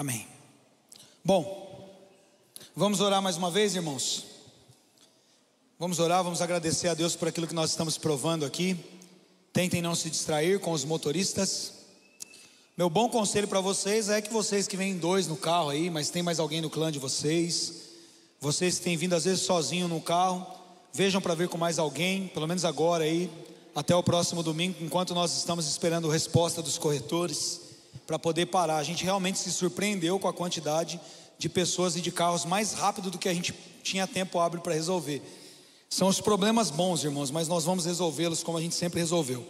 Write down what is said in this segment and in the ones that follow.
Amém. Bom, vamos orar mais uma vez, irmãos. Vamos orar, vamos agradecer a Deus por aquilo que nós estamos provando aqui. Tentem não se distrair com os motoristas. Meu bom conselho para vocês é que vocês que vêm dois no carro aí, mas tem mais alguém no clã de vocês, vocês que têm vindo às vezes sozinho no carro, vejam para vir com mais alguém, pelo menos agora aí, até o próximo domingo, enquanto nós estamos esperando a resposta dos corretores para poder parar. A gente realmente se surpreendeu com a quantidade de pessoas e de carros mais rápido do que a gente tinha tempo hábil para resolver. São os problemas bons, irmãos, mas nós vamos resolvê-los como a gente sempre resolveu.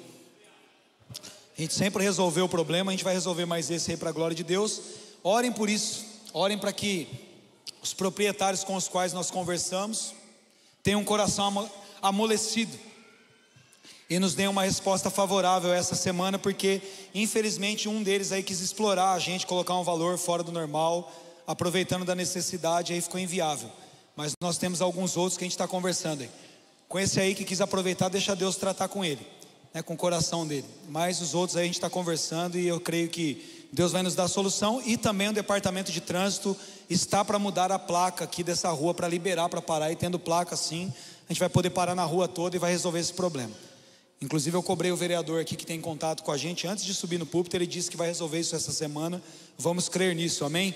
A gente sempre resolveu o problema, a gente vai resolver mais esse aí para a glória de Deus. Orem por isso, orem para que os proprietários com os quais nós conversamos tenham um coração amolecido e nos deem uma resposta favorável essa semana, porque infelizmente um deles aí quis explorar a gente, colocar um valor fora do normal, aproveitando da necessidade, aí ficou inviável. Mas nós temos alguns outros que a gente está conversando aí. Com esse aí que quis aproveitar, deixa Deus tratar com ele, né, com o coração dele. Mas os outros aí a gente está conversando e eu creio que Deus vai nos dar solução e também o departamento de trânsito está para mudar a placa aqui dessa rua para liberar para parar e tendo placa assim, a gente vai poder parar na rua toda e vai resolver esse problema. Inclusive eu cobrei o vereador aqui que tem contato com a gente antes de subir no púlpito, ele disse que vai resolver isso essa semana. Vamos crer nisso. Amém?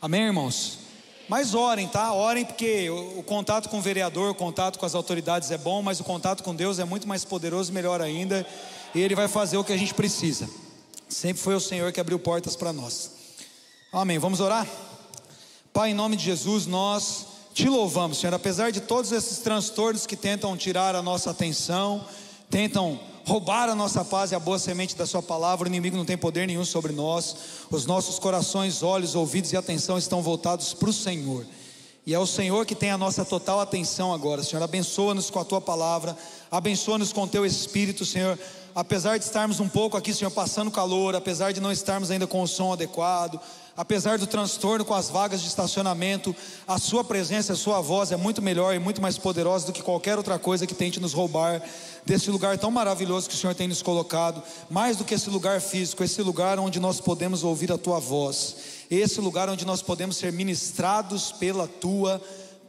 Amém, irmãos. Mas orem, tá? Orem porque o, contato com o vereador, o contato com as autoridades é bom, mas o contato com Deus é muito mais poderoso, melhor ainda, e ele vai fazer o que a gente precisa. Sempre foi o Senhor que abriu portas para nós. Amém. Vamos orar? Pai, em nome de Jesus, nós te louvamos, Senhor, apesar de todos esses transtornos que tentam tirar a nossa atenção, tentam roubar a nossa paz e a boa semente da Sua palavra, o inimigo não tem poder nenhum sobre nós, os nossos corações, olhos, ouvidos e atenção estão voltados para o Senhor. E é o Senhor que tem a nossa total atenção agora, Senhor. Abençoa-nos com a tua palavra, abençoa-nos com o teu espírito, Senhor apesar de estarmos um pouco aqui, Senhor, passando calor, apesar de não estarmos ainda com o som adequado, apesar do transtorno com as vagas de estacionamento, a Sua presença, a Sua voz é muito melhor e muito mais poderosa do que qualquer outra coisa que tente nos roubar desse lugar tão maravilhoso que o Senhor tem nos colocado, mais do que esse lugar físico, esse lugar onde nós podemos ouvir a Tua voz, esse lugar onde nós podemos ser ministrados pela Tua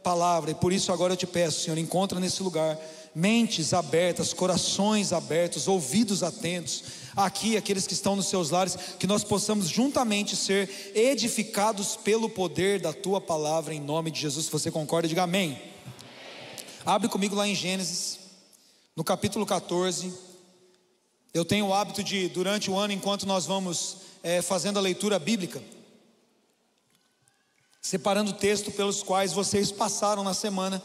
palavra, e por isso agora eu te peço, Senhor, encontra nesse lugar mentes abertas, corações abertos, ouvidos atentos. Aqui, aqueles que estão nos seus lares, que nós possamos juntamente ser edificados pelo poder da tua palavra, em nome de Jesus. Se você concorda, diga amém. amém. Abre comigo lá em Gênesis, no capítulo 14. Eu tenho o hábito de, durante o ano, enquanto nós vamos é, fazendo a leitura bíblica, separando o texto pelos quais vocês passaram na semana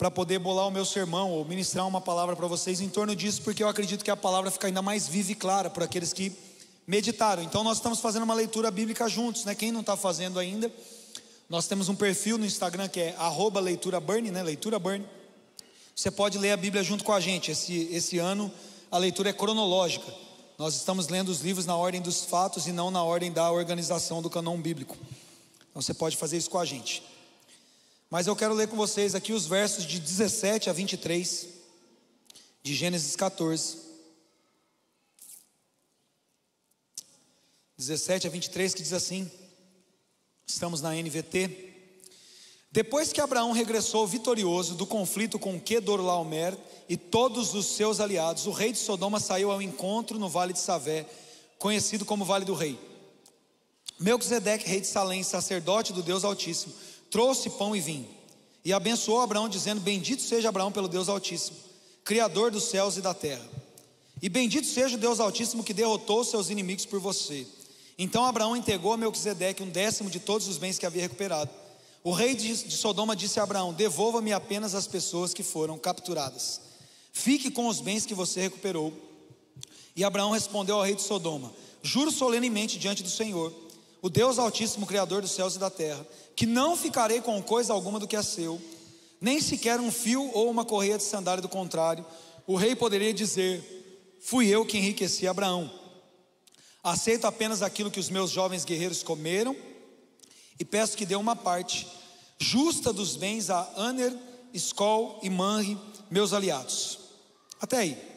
para poder bolar o meu sermão ou ministrar uma palavra para vocês em torno disso, porque eu acredito que a palavra fica ainda mais viva e clara para aqueles que meditaram. Então nós estamos fazendo uma leitura bíblica juntos, né? Quem não está fazendo ainda, nós temos um perfil no Instagram que é @leituraburn, né? Leitura Burn. Você pode ler a Bíblia junto com a gente. Esse esse ano a leitura é cronológica. Nós estamos lendo os livros na ordem dos fatos e não na ordem da organização do canon bíblico. Então você pode fazer isso com a gente. Mas eu quero ler com vocês aqui os versos de 17 a 23 de Gênesis 14. 17 a 23 que diz assim: Estamos na NVT. Depois que Abraão regressou vitorioso do conflito com Kedorlaomer e todos os seus aliados, o rei de Sodoma saiu ao encontro no vale de Savé, conhecido como Vale do Rei. Melquisedeque, rei de Salém, sacerdote do Deus Altíssimo, trouxe pão e vinho, e abençoou Abraão, dizendo: Bendito seja Abraão pelo Deus Altíssimo, Criador dos céus e da terra. E bendito seja o Deus Altíssimo que derrotou seus inimigos por você. Então Abraão entregou a Melquisedeque um décimo de todos os bens que havia recuperado. O rei de Sodoma disse a Abraão: Devolva-me apenas as pessoas que foram capturadas. Fique com os bens que você recuperou. E Abraão respondeu ao rei de Sodoma: Juro solenemente diante do Senhor, o Deus Altíssimo, Criador dos céus e da terra, que não ficarei com coisa alguma do que é seu, nem sequer um fio ou uma correia de sandália, do contrário, o rei poderia dizer: Fui eu que enriqueci Abraão. Aceito apenas aquilo que os meus jovens guerreiros comeram, e peço que dê uma parte justa dos bens a Aner, Skol e Manri, meus aliados. Até aí.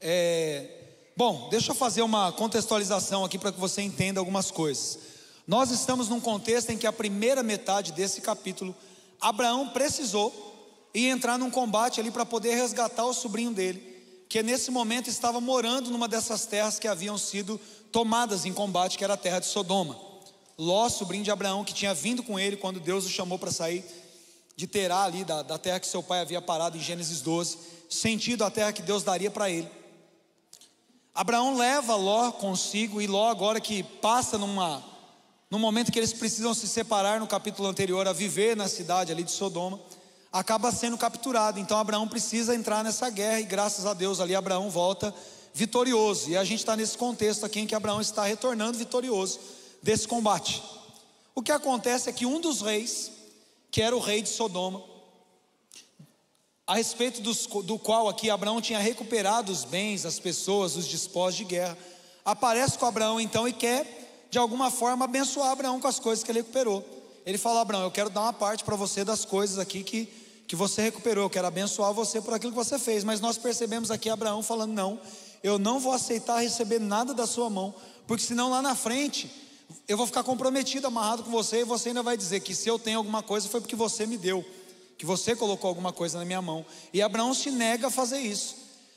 É, Bom, deixa eu fazer uma contextualização aqui para que você entenda algumas coisas. Nós estamos num contexto em que a primeira metade desse capítulo, Abraão precisou ir entrar num combate ali para poder resgatar o sobrinho dele, que nesse momento estava morando numa dessas terras que haviam sido tomadas em combate, que era a terra de Sodoma. Ló, sobrinho de Abraão, que tinha vindo com ele quando Deus o chamou para sair de Terá ali, da, da terra que seu pai havia parado em Gênesis 12, sentido a terra que Deus daria para ele. Abraão leva Ló consigo, e Ló, agora que passa numa, num momento que eles precisam se separar no capítulo anterior, a viver na cidade ali de Sodoma, acaba sendo capturado. Então Abraão precisa entrar nessa guerra, e graças a Deus ali Abraão volta vitorioso. E a gente está nesse contexto aqui em que Abraão está retornando vitorioso desse combate. O que acontece é que um dos reis, que era o rei de Sodoma, a respeito dos, do qual aqui Abraão tinha recuperado os bens, as pessoas, os despojos de guerra, aparece com Abraão então e quer, de alguma forma, abençoar Abraão com as coisas que ele recuperou. Ele fala: Abraão, eu quero dar uma parte para você das coisas aqui que, que você recuperou, eu quero abençoar você por aquilo que você fez. Mas nós percebemos aqui Abraão falando: Não, eu não vou aceitar receber nada da sua mão, porque senão lá na frente eu vou ficar comprometido, amarrado com você, e você ainda vai dizer que se eu tenho alguma coisa foi porque você me deu que você colocou alguma coisa na minha mão. E Abraão se nega a fazer isso.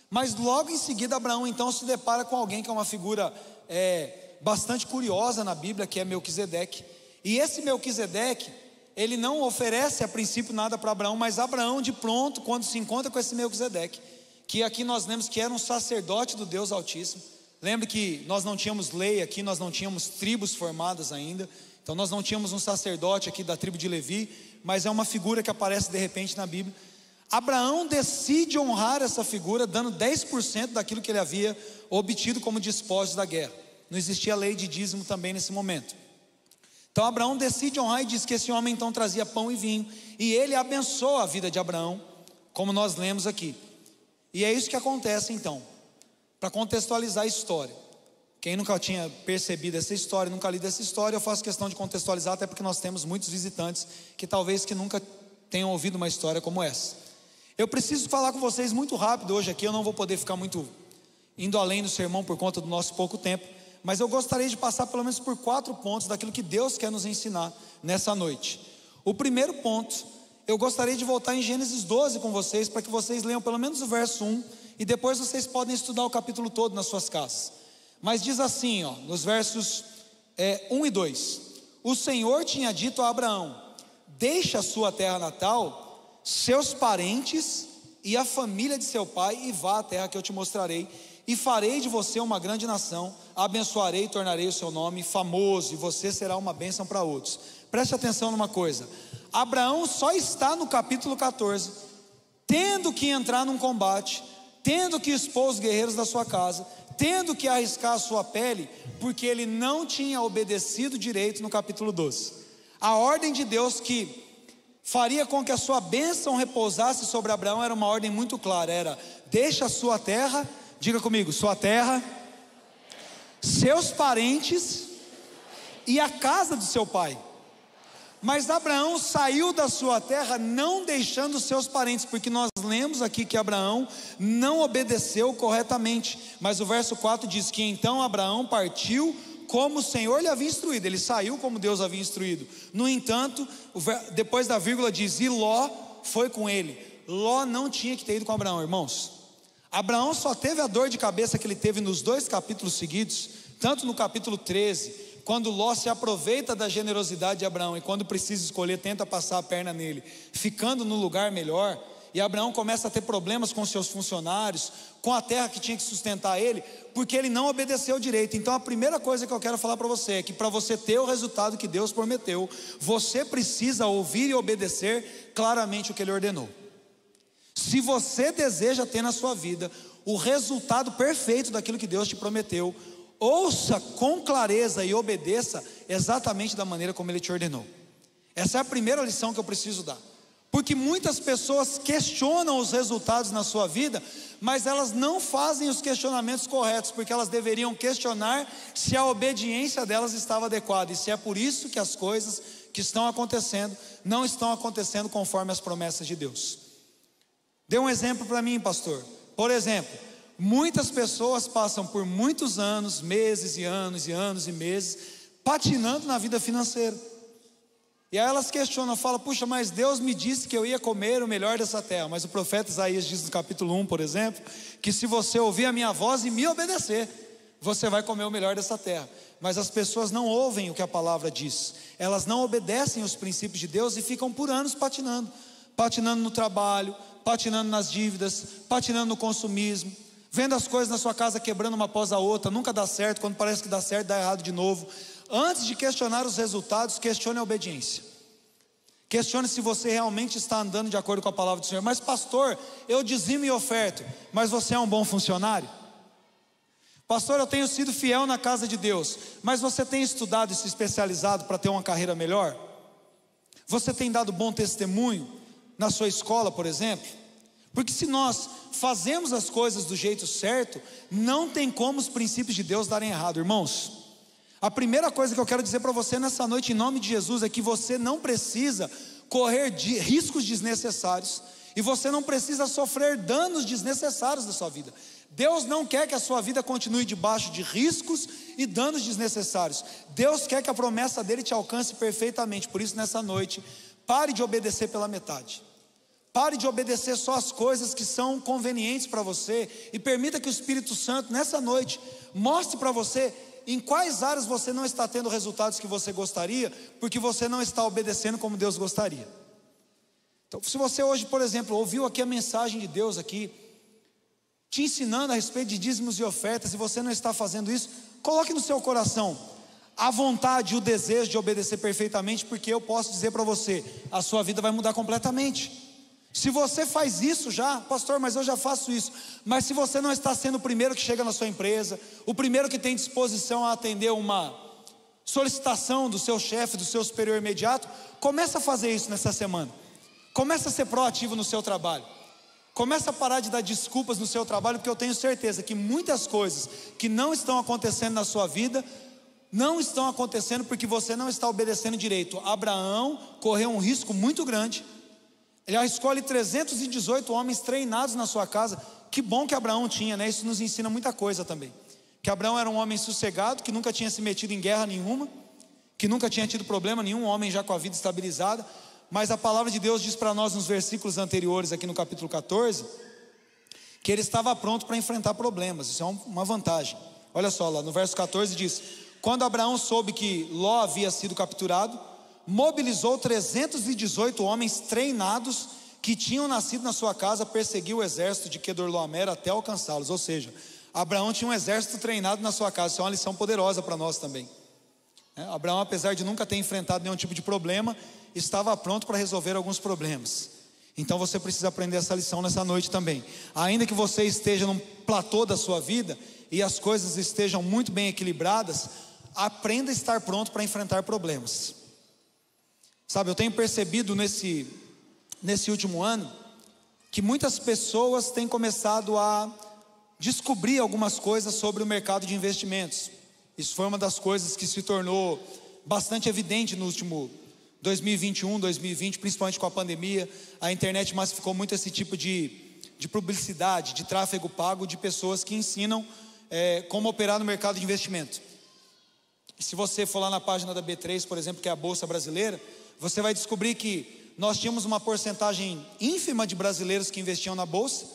Mas logo em seguida, Abraão então se depara com alguém que é uma figura é, bastante curiosa na Bíblia, que é Melquisedeque. E esse Melquisedeque, ele não oferece a princípio nada para Abraão, mas Abraão, de pronto, quando se encontra com esse Melquisedeque, que aqui nós lemos que era um sacerdote do Deus Altíssimo. Lembre que nós não tínhamos lei aqui, nós não tínhamos tribos formadas ainda. Então nós não tínhamos um sacerdote aqui da tribo de Levi, mas é uma figura que aparece de repente na Bíblia. Abraão decide honrar essa figura, dando 10% daquilo que ele havia obtido como despojos da guerra. Não existia lei de dízimo também nesse momento. Então Abraão decide honrar e diz que esse homem então trazia pão e vinho, e ele abençoa a vida de Abraão, como nós lemos aqui. E é isso que acontece então, para contextualizar a história. Quem nunca tinha percebido essa história, nunca lido essa história, eu faço questão de contextualizar, até porque nós temos muitos visitantes que talvez que nunca tenham ouvido uma história como essa. Eu preciso falar com vocês muito rápido hoje aqui, eu não vou poder ficar muito indo além do sermão por conta do nosso pouco tempo, mas eu gostaria de passar pelo menos por quatro pontos daquilo que Deus quer nos ensinar nessa noite. O primeiro ponto, eu gostaria de voltar em Gênesis 12 com vocês, para que vocês leiam pelo menos o verso 1 e depois vocês podem estudar o capítulo todo nas suas casas. Mas diz assim, ó, nos versos é, 1 e 2: O Senhor tinha dito a Abraão: Deixa a sua terra natal, seus parentes e a família de seu pai, e vá à terra que eu te mostrarei, e farei de você uma grande nação, abençoarei e tornarei o seu nome famoso, e você será uma bênção para outros. Preste atenção numa coisa: Abraão só está no capítulo 14, tendo que entrar num combate, tendo que expor os guerreiros da sua casa, tendo que arriscar a sua pele, porque ele não tinha obedecido direito no capítulo 12. A ordem de Deus que faria com que a sua bênção repousasse sobre Abraão era uma ordem muito clara: era deixa a sua terra, diga comigo, sua terra, seus parentes e a casa do seu pai. Mas Abraão saiu da sua terra não deixando seus parentes, porque nós lemos aqui que Abraão não obedeceu corretamente. Mas o verso 4 diz que então Abraão partiu como o Senhor lhe havia instruído, ele saiu como Deus havia instruído. No entanto, depois da vírgula diz: e Ló foi com ele. Ló não tinha que ter ido com Abraão, irmãos. Abraão só teve a dor de cabeça que ele teve nos dois capítulos seguidos, tanto no capítulo 13 quando Ló se aproveita da generosidade de Abraão e quando precisa escolher, tenta passar a perna nele, ficando no lugar melhor, e Abraão começa a ter problemas com seus funcionários, com a terra que tinha que sustentar ele, porque ele não obedeceu direito. Então a primeira coisa que eu quero falar para você é que para você ter o resultado que Deus prometeu, você precisa ouvir e obedecer claramente o que ele ordenou. Se você deseja ter na sua vida o resultado perfeito daquilo que Deus te prometeu, ouça com clareza e obedeça exatamente da maneira como ele te ordenou. Essa é a primeira lição que eu preciso dar. Porque muitas pessoas questionam os resultados na sua vida, mas elas não fazem os questionamentos corretos, porque elas deveriam questionar se a obediência delas estava adequada e se é por isso que as coisas que estão acontecendo não estão acontecendo conforme as promessas de Deus. Dê um exemplo para mim, pastor. Por exemplo, Muitas pessoas passam por muitos anos, meses e anos e anos e meses, patinando na vida financeira. E aí elas questionam, falam, puxa, mas Deus me disse que eu ia comer o melhor dessa terra. Mas o profeta Isaías diz no capítulo 1, por exemplo, que se você ouvir a minha voz e me obedecer, você vai comer o melhor dessa terra. Mas as pessoas não ouvem o que a palavra diz, elas não obedecem os princípios de Deus e ficam por anos patinando patinando no trabalho, patinando nas dívidas, patinando no consumismo, vendo as coisas na sua casa quebrando uma após a outra, nunca dá certo, quando parece que dá certo, dá errado de novo. Antes de questionar os resultados, questione a obediência. Questione se você realmente está andando de acordo com a palavra do Senhor. Mas, pastor, eu dizimo e oferto, mas você é um bom funcionário? Pastor, eu tenho sido fiel na casa de Deus, mas você tem estudado e se especializado para ter uma carreira melhor? Você tem dado bom testemunho na sua escola, por exemplo? Porque se nós fazemos as coisas do jeito certo, não tem como os princípios de Deus darem errado, irmãos. A primeira coisa que eu quero dizer para você nessa noite, em nome de Jesus, é que você não precisa correr de riscos desnecessários e você não precisa sofrer danos desnecessários da sua vida. Deus não quer que a sua vida continue debaixo de riscos e danos desnecessários. Deus quer que a promessa dele te alcance perfeitamente. Por isso, nessa noite, pare de obedecer pela metade. Pare de obedecer só as coisas que são convenientes para você e permita que o Espírito Santo, nessa noite, mostre para você em quais áreas você não está tendo resultados que você gostaria, porque você não está obedecendo como Deus gostaria. Então, se você hoje, por exemplo, ouviu aqui a mensagem de Deus aqui, te ensinando a respeito de dízimos e ofertas, e você não está fazendo isso, coloque no seu coração a vontade e o desejo de obedecer perfeitamente, porque eu posso dizer para você, a sua vida vai mudar completamente. Se você faz isso já, pastor, mas eu já faço isso. Mas se você não está sendo o primeiro que chega na sua empresa, o primeiro que tem disposição a atender uma solicitação do seu chefe, do seu superior imediato, começa a fazer isso nessa semana. Começa a ser proativo no seu trabalho. Começa a parar de dar desculpas no seu trabalho, porque eu tenho certeza que muitas coisas que não estão acontecendo na sua vida não estão acontecendo porque você não está obedecendo direito. Abraão correu um risco muito grande ele escolhe 318 homens treinados na sua casa. Que bom que Abraão tinha, né? Isso nos ensina muita coisa também. Que Abraão era um homem sossegado, que nunca tinha se metido em guerra nenhuma, que nunca tinha tido problema nenhum, um homem já com a vida estabilizada. Mas a palavra de Deus diz para nós nos versículos anteriores, aqui no capítulo 14, que ele estava pronto para enfrentar problemas. Isso é uma vantagem. Olha só lá, no verso 14 diz: Quando Abraão soube que Ló havia sido capturado, mobilizou 318 homens treinados que tinham nascido na sua casa, perseguiu o exército de Kedorlaomer até alcançá-los. Ou seja, Abraão tinha um exército treinado na sua casa. Isso é uma lição poderosa para nós também. É, Abraão, apesar de nunca ter enfrentado nenhum tipo de problema, estava pronto para resolver alguns problemas. Então você precisa aprender essa lição nessa noite também. Ainda que você esteja num platô da sua vida e as coisas estejam muito bem equilibradas, aprenda a estar pronto para enfrentar problemas. Sabe, eu tenho percebido nesse, nesse último ano que muitas pessoas têm começado a descobrir algumas coisas sobre o mercado de investimentos. Isso foi uma das coisas que se tornou bastante evidente no último 2021, 2020, principalmente com a pandemia. A internet massificou muito esse tipo de, de publicidade, de tráfego pago de pessoas que ensinam é, como operar no mercado de investimento. E se você for lá na página da B3, por exemplo, que é a Bolsa Brasileira, você vai descobrir que nós tínhamos uma porcentagem ínfima de brasileiros que investiam na bolsa.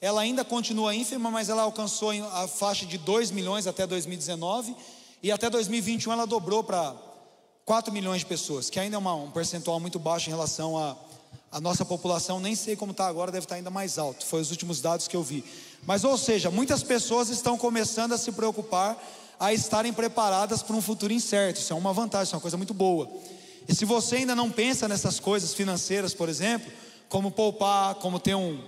Ela ainda continua ínfima, mas ela alcançou a faixa de 2 milhões até 2019 e até 2021 ela dobrou para 4 milhões de pessoas, que ainda é uma, um percentual muito baixo em relação à a, a, nossa população. Nem sei como está agora, deve estar tá ainda mais alto. Foi os últimos dados que eu vi. Mas, ou seja, muitas pessoas estão começando a se preocupar, a estarem preparadas para um futuro incerto. Isso é uma vantagem, isso é uma coisa muito boa. E se você ainda não pensa nessas coisas financeiras, por exemplo, como poupar, como ter um,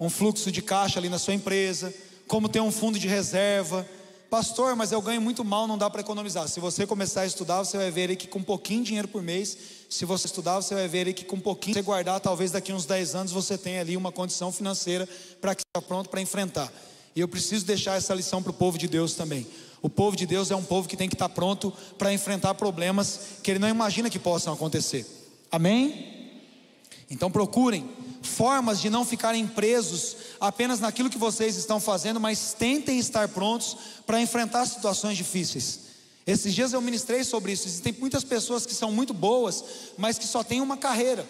um fluxo de caixa ali na sua empresa, como ter um fundo de reserva, pastor, mas eu ganho muito mal, não dá para economizar. Se você começar a estudar, você vai ver que com um pouquinho de dinheiro por mês, se você estudar, você vai ver que com um pouquinho você guardar, talvez daqui uns 10 anos você tenha ali uma condição financeira para que esteja pronto para enfrentar. E eu preciso deixar essa lição para o povo de Deus também. O povo de Deus é um povo que tem que estar pronto para enfrentar problemas que ele não imagina que possam acontecer. Amém? Então procurem formas de não ficarem presos apenas naquilo que vocês estão fazendo, mas tentem estar prontos para enfrentar situações difíceis. Esses dias eu ministrei sobre isso. Existem muitas pessoas que são muito boas, mas que só têm uma carreira,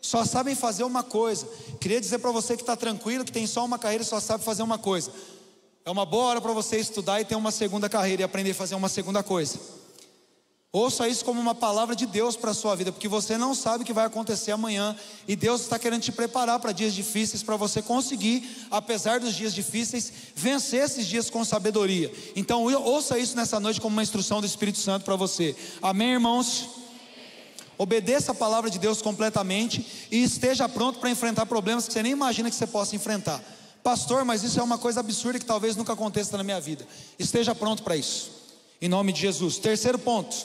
só sabem fazer uma coisa. Queria dizer para você que está tranquilo, que tem só uma carreira e só sabe fazer uma coisa. É uma boa hora para você estudar e ter uma segunda carreira e aprender a fazer uma segunda coisa. Ouça isso como uma palavra de Deus para a sua vida, porque você não sabe o que vai acontecer amanhã e Deus está querendo te preparar para dias difíceis, para você conseguir, apesar dos dias difíceis, vencer esses dias com sabedoria. Então, ouça isso nessa noite como uma instrução do Espírito Santo para você. Amém, irmãos? Obedeça a palavra de Deus completamente e esteja pronto para enfrentar problemas que você nem imagina que você possa enfrentar. Pastor, mas isso é uma coisa absurda que talvez nunca aconteça na minha vida. Esteja pronto para isso. Em nome de Jesus. Terceiro ponto.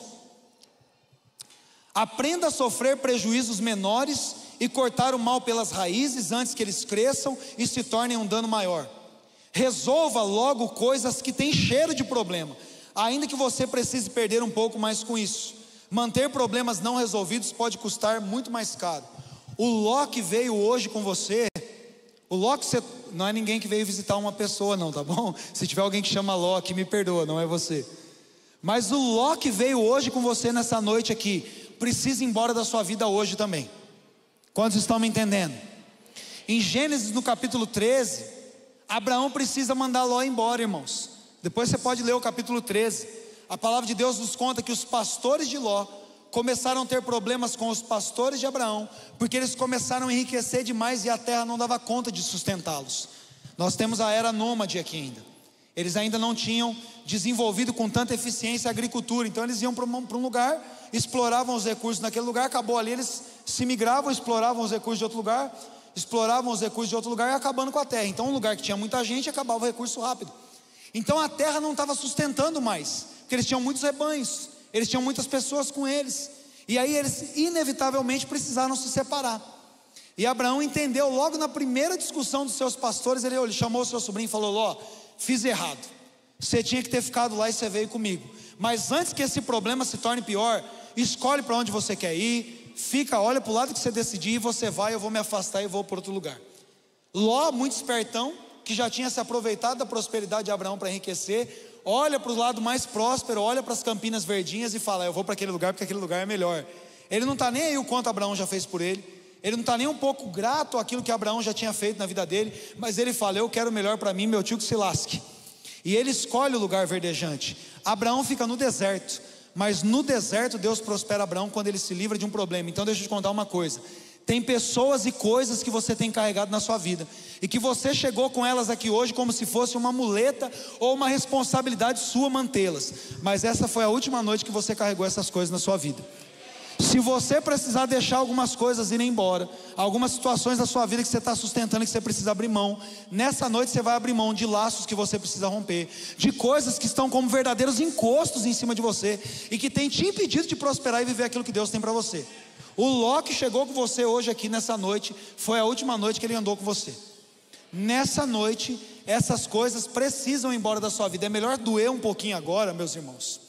Aprenda a sofrer prejuízos menores e cortar o mal pelas raízes antes que eles cresçam e se tornem um dano maior. Resolva logo coisas que têm cheiro de problema, ainda que você precise perder um pouco mais com isso. Manter problemas não resolvidos pode custar muito mais caro. O Loki veio hoje com você. O Loki você, não é ninguém que veio visitar uma pessoa, não, tá bom? Se tiver alguém que chama Loki, me perdoa, não é você. Mas o Loki veio hoje com você nessa noite aqui precisa ir embora da sua vida hoje também. Quantos estão me entendendo? Em Gênesis no capítulo 13, Abraão precisa mandar Ló embora, irmãos. Depois você pode ler o capítulo 13. A palavra de Deus nos conta que os pastores de Ló começaram a ter problemas com os pastores de Abraão, porque eles começaram a enriquecer demais e a terra não dava conta de sustentá-los. Nós temos a era nômade aqui ainda. Eles ainda não tinham desenvolvido com tanta eficiência a agricultura, então eles iam para um lugar exploravam os recursos naquele lugar, acabou ali, eles se migravam, exploravam os recursos de outro lugar, exploravam os recursos de outro lugar e acabando com a terra. Então, um lugar que tinha muita gente, acabava o recurso rápido. Então, a terra não estava sustentando mais, porque eles tinham muitos rebanhos, eles tinham muitas pessoas com eles, e aí eles inevitavelmente precisaram se separar. E Abraão entendeu logo na primeira discussão dos seus pastores, ele, ele chamou seu sobrinho e falou: Ló, fiz errado. Você tinha que ter ficado lá e você veio comigo. Mas antes que esse problema se torne pior, escolhe para onde você quer ir, fica, olha para o lado que você decidir e você vai, eu vou me afastar e vou para outro lugar. Ló, muito espertão, que já tinha se aproveitado da prosperidade de Abraão para enriquecer, olha para o lado mais próspero, olha para as campinas verdinhas e fala: Eu vou para aquele lugar porque aquele lugar é melhor. Ele não está nem aí o quanto Abraão já fez por ele, ele não está nem um pouco grato àquilo que Abraão já tinha feito na vida dele, mas ele fala: Eu quero melhor para mim, meu tio que se lasque. E ele escolhe o lugar verdejante. Abraão fica no deserto, mas no deserto Deus prospera Abraão quando ele se livra de um problema. Então deixa eu te contar uma coisa. Tem pessoas e coisas que você tem carregado na sua vida e que você chegou com elas aqui hoje como se fosse uma muleta ou uma responsabilidade sua mantê-las. Mas essa foi a última noite que você carregou essas coisas na sua vida. Se você precisar deixar algumas coisas irem embora, algumas situações da sua vida que você está sustentando que você precisa abrir mão, nessa noite você vai abrir mão de laços que você precisa romper, de coisas que estão como verdadeiros encostos em cima de você e que tem te impedido de prosperar e viver aquilo que Deus tem para você. O Ló que chegou com você hoje aqui nessa noite foi a última noite que ele andou com você. Nessa noite, essas coisas precisam ir embora da sua vida. É melhor doer um pouquinho agora, meus irmãos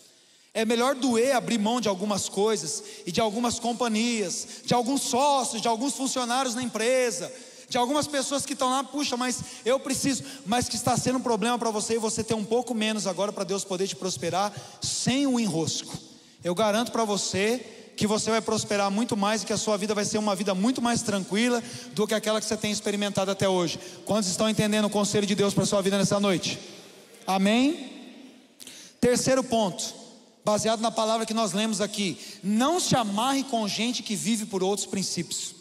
é melhor doer abrir mão de algumas coisas e de algumas companhias, de alguns sócios, de alguns funcionários na empresa, de algumas pessoas que estão lá, puxa, mas eu preciso, mas que está sendo um problema para você e você ter um pouco menos agora para Deus poder te prosperar sem o enrosco. Eu garanto para você que você vai prosperar muito mais e que a sua vida vai ser uma vida muito mais tranquila do que aquela que você tem experimentado até hoje. Quantos estão entendendo o conselho de Deus para a sua vida nessa noite? Amém? Terceiro ponto baseado na palavra que nós lemos aqui. Não se amarre com gente que vive por outros princípios.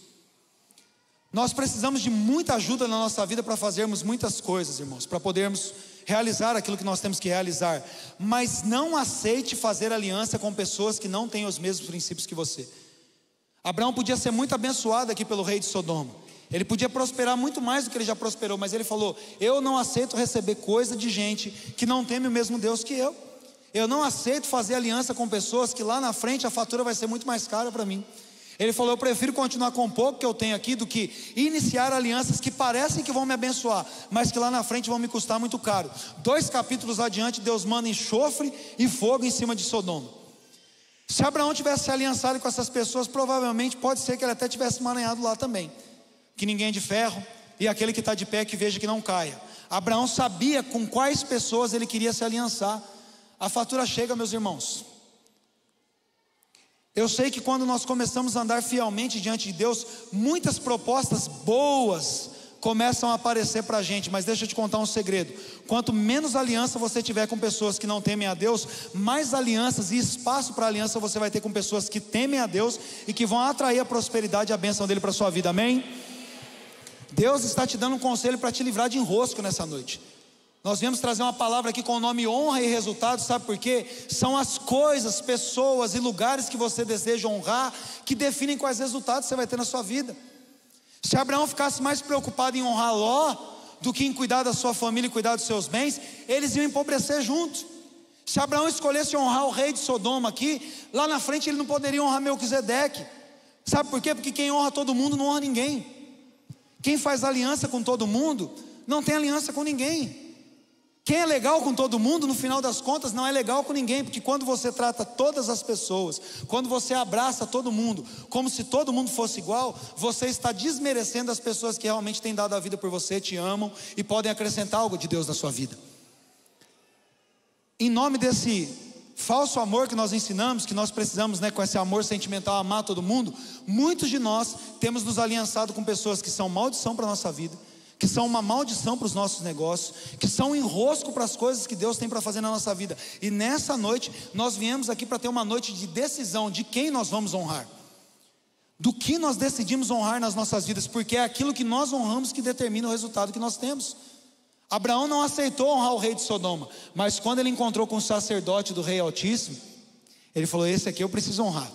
Nós precisamos de muita ajuda na nossa vida para fazermos muitas coisas, irmãos, para podermos realizar aquilo que nós temos que realizar. Mas não aceite fazer aliança com pessoas que não têm os mesmos princípios que você. Abraão podia ser muito abençoado aqui pelo rei de Sodoma. Ele podia prosperar muito mais do que ele já prosperou, mas ele falou: Eu não aceito receber coisa de gente que não teme o mesmo Deus que eu. Eu não aceito fazer aliança com pessoas que lá na frente a fatura vai ser muito mais cara para mim. Ele falou: Eu prefiro continuar com o pouco que eu tenho aqui do que iniciar alianças que parecem que vão me abençoar, mas que lá na frente vão me custar muito caro. Dois capítulos adiante, Deus manda enxofre e fogo em cima de Sodoma. Se Abraão tivesse se aliançado com essas pessoas, provavelmente pode ser que ele até tivesse maranhado lá também. que ninguém é de ferro, e aquele que está de pé que veja que não caia. Abraão sabia com quais pessoas ele queria se aliançar. A fatura chega, meus irmãos. Eu sei que quando nós começamos a andar fielmente diante de Deus, muitas propostas boas começam a aparecer para a gente, mas deixa eu te contar um segredo: quanto menos aliança você tiver com pessoas que não temem a Deus, mais alianças e espaço para aliança você vai ter com pessoas que temem a Deus e que vão atrair a prosperidade e a bênção dele para sua vida, amém? Deus está te dando um conselho para te livrar de enrosco nessa noite. Nós viemos trazer uma palavra aqui com o nome honra e resultado, sabe por quê? São as coisas, pessoas e lugares que você deseja honrar que definem quais resultados você vai ter na sua vida. Se Abraão ficasse mais preocupado em honrar Ló do que em cuidar da sua família e cuidar dos seus bens, eles iam empobrecer juntos. Se Abraão escolhesse honrar o rei de Sodoma aqui, lá na frente ele não poderia honrar Melquisedeque. Sabe por quê? Porque quem honra todo mundo não honra ninguém. Quem faz aliança com todo mundo não tem aliança com ninguém. Quem é legal com todo mundo, no final das contas, não é legal com ninguém, porque quando você trata todas as pessoas, quando você abraça todo mundo, como se todo mundo fosse igual, você está desmerecendo as pessoas que realmente têm dado a vida por você, te amam e podem acrescentar algo de Deus na sua vida. Em nome desse falso amor que nós ensinamos, que nós precisamos, né, com esse amor sentimental, amar todo mundo, muitos de nós temos nos aliançado com pessoas que são maldição para a nossa vida que são uma maldição para os nossos negócios, que são um enrosco para as coisas que Deus tem para fazer na nossa vida. E nessa noite, nós viemos aqui para ter uma noite de decisão de quem nós vamos honrar, do que nós decidimos honrar nas nossas vidas, porque é aquilo que nós honramos que determina o resultado que nós temos. Abraão não aceitou honrar o rei de Sodoma, mas quando ele encontrou com o sacerdote do rei Altíssimo, ele falou: Esse aqui eu preciso honrar.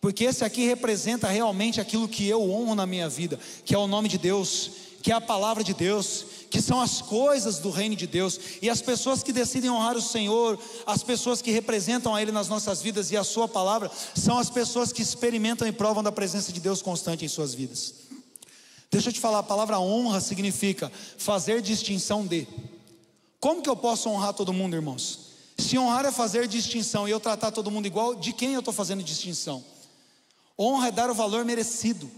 Porque esse aqui representa realmente aquilo que eu honro na minha vida, que é o nome de Deus, que é a palavra de Deus, que são as coisas do reino de Deus, e as pessoas que decidem honrar o Senhor, as pessoas que representam a Ele nas nossas vidas e a Sua palavra, são as pessoas que experimentam e provam da presença de Deus constante em suas vidas. Deixa eu te falar, a palavra honra significa fazer distinção de. Como que eu posso honrar todo mundo, irmãos? Se honrar é fazer distinção e eu tratar todo mundo igual, de quem eu estou fazendo distinção? Honra é dar o valor merecido,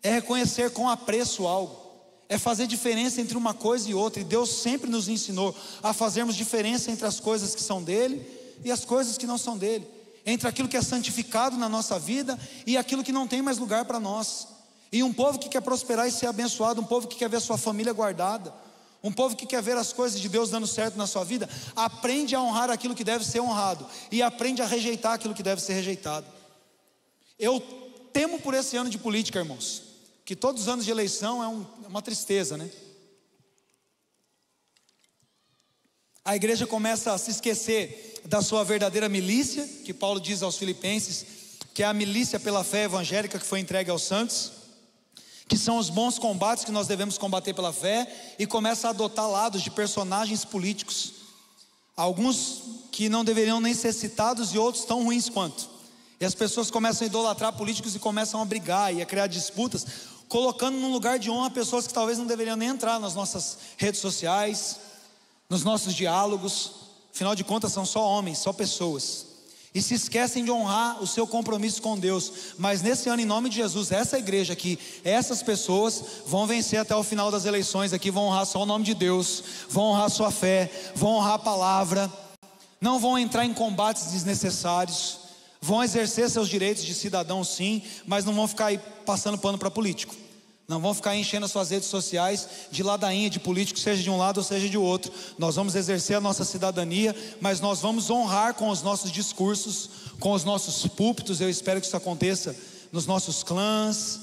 é reconhecer com apreço algo é fazer diferença entre uma coisa e outra, e Deus sempre nos ensinou a fazermos diferença entre as coisas que são dele e as coisas que não são dele, entre aquilo que é santificado na nossa vida e aquilo que não tem mais lugar para nós. E um povo que quer prosperar e ser abençoado, um povo que quer ver a sua família guardada, um povo que quer ver as coisas de Deus dando certo na sua vida, aprende a honrar aquilo que deve ser honrado e aprende a rejeitar aquilo que deve ser rejeitado. Eu temo por esse ano de política, irmãos que todos os anos de eleição é, um, é uma tristeza, né? A igreja começa a se esquecer da sua verdadeira milícia, que Paulo diz aos Filipenses, que é a milícia pela fé evangélica que foi entregue aos santos, que são os bons combates que nós devemos combater pela fé, e começa a adotar lados de personagens políticos, alguns que não deveriam nem ser citados e outros tão ruins quanto. E as pessoas começam a idolatrar políticos e começam a brigar e a criar disputas, colocando num lugar de honra pessoas que talvez não deveriam nem entrar nas nossas redes sociais, nos nossos diálogos, afinal de contas são só homens, só pessoas. E se esquecem de honrar o seu compromisso com Deus. Mas nesse ano, em nome de Jesus, essa igreja aqui, essas pessoas vão vencer até o final das eleições aqui, vão honrar só o nome de Deus, vão honrar sua fé, vão honrar a palavra, não vão entrar em combates desnecessários vão exercer seus direitos de cidadão, sim, mas não vão ficar aí passando pano para político. Não vão ficar enchendo as suas redes sociais de ladainha de político, seja de um lado ou seja de outro. Nós vamos exercer a nossa cidadania, mas nós vamos honrar com os nossos discursos, com os nossos púlpitos. Eu espero que isso aconteça nos nossos clãs,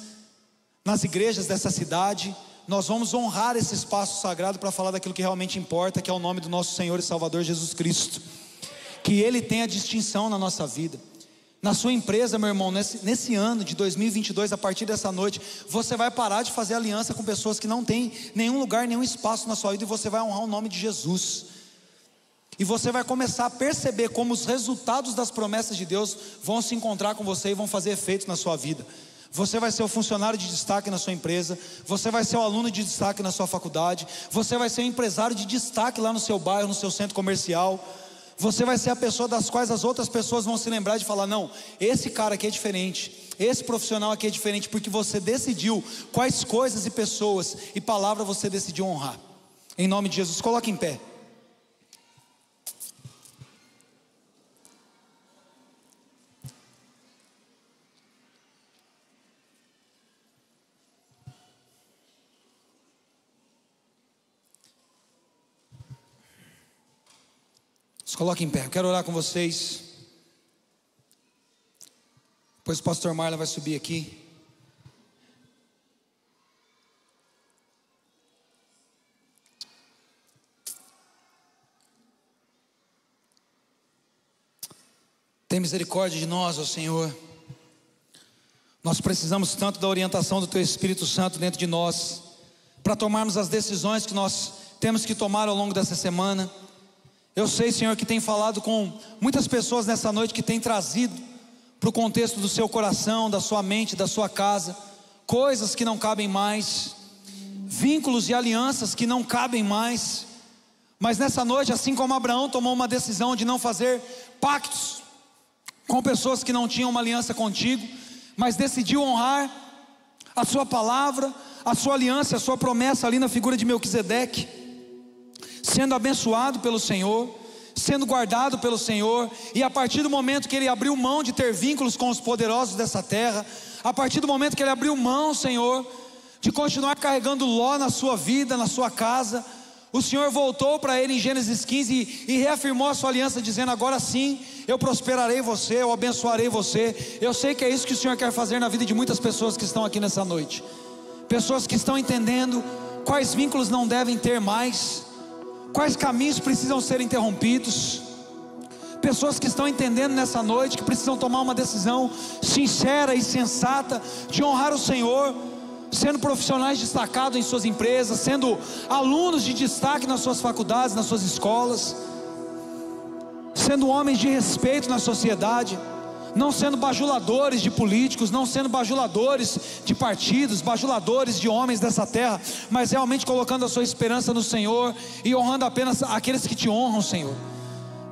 nas igrejas dessa cidade. Nós vamos honrar esse espaço sagrado para falar daquilo que realmente importa, que é o nome do nosso Senhor e Salvador Jesus Cristo. Que Ele tenha distinção na nossa vida. Na sua empresa, meu irmão, nesse, nesse ano de 2022, a partir dessa noite, você vai parar de fazer aliança com pessoas que não têm nenhum lugar, nenhum espaço na sua vida e você vai honrar o nome de Jesus. E você vai começar a perceber como os resultados das promessas de Deus vão se encontrar com você e vão fazer efeito na sua vida. Você vai ser o funcionário de destaque na sua empresa, você vai ser o aluno de destaque na sua faculdade, você vai ser o empresário de destaque lá no seu bairro, no seu centro comercial. Você vai ser a pessoa das quais as outras pessoas vão se lembrar de falar: não, esse cara aqui é diferente, esse profissional aqui é diferente, porque você decidiu quais coisas e pessoas e palavras você decidiu honrar. Em nome de Jesus, coloque em pé. Coloque em pé, eu quero orar com vocês. Depois o pastor Marla vai subir aqui. Tem misericórdia de nós, ó Senhor. Nós precisamos tanto da orientação do Teu Espírito Santo dentro de nós, para tomarmos as decisões que nós temos que tomar ao longo dessa semana. Eu sei, Senhor, que tem falado com muitas pessoas nessa noite que tem trazido para o contexto do seu coração, da sua mente, da sua casa, coisas que não cabem mais, vínculos e alianças que não cabem mais. Mas nessa noite, assim como Abraão tomou uma decisão de não fazer pactos com pessoas que não tinham uma aliança contigo, mas decidiu honrar a sua palavra, a sua aliança, a sua promessa ali na figura de Melquisedeque sendo abençoado pelo Senhor, sendo guardado pelo Senhor, e a partir do momento que ele abriu mão de ter vínculos com os poderosos dessa terra, a partir do momento que ele abriu mão, Senhor, de continuar carregando Ló na sua vida, na sua casa, o Senhor voltou para ele em Gênesis 15 e, reafirmou a sua aliança, dizendo: Agora sim, eu prosperarei você, eu abençoarei você. Eu sei que é isso que o Senhor quer fazer na vida de muitas pessoas que estão aqui nessa noite, pessoas que estão entendendo quais vínculos não devem ter mais, quais caminhos precisam ser interrompidos. Pessoas que estão entendendo nessa noite que precisam tomar uma decisão sincera e sensata de honrar o Senhor, sendo profissionais destacados em suas empresas, sendo alunos de destaque nas suas faculdades, nas suas escolas, sendo homens de respeito na sociedade não sendo bajuladores de políticos, não sendo bajuladores de partidos, bajuladores de homens dessa terra, mas realmente colocando a sua esperança no Senhor e honrando apenas aqueles que te honram, Senhor.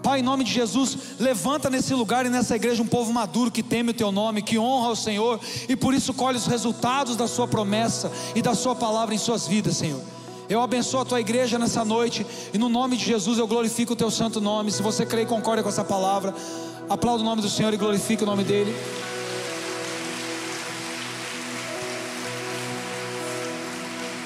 Pai, em nome de Jesus, levanta nesse lugar e nessa igreja um povo maduro que teme o teu nome, que honra o Senhor e por isso colhe os resultados da sua promessa e da sua palavra em suas vidas, Senhor. Eu abençoo a tua igreja nessa noite e no nome de Jesus eu glorifico o teu santo nome. Se você crê e concorda com essa palavra, Aplauda o nome do Senhor e glorifique o nome dele.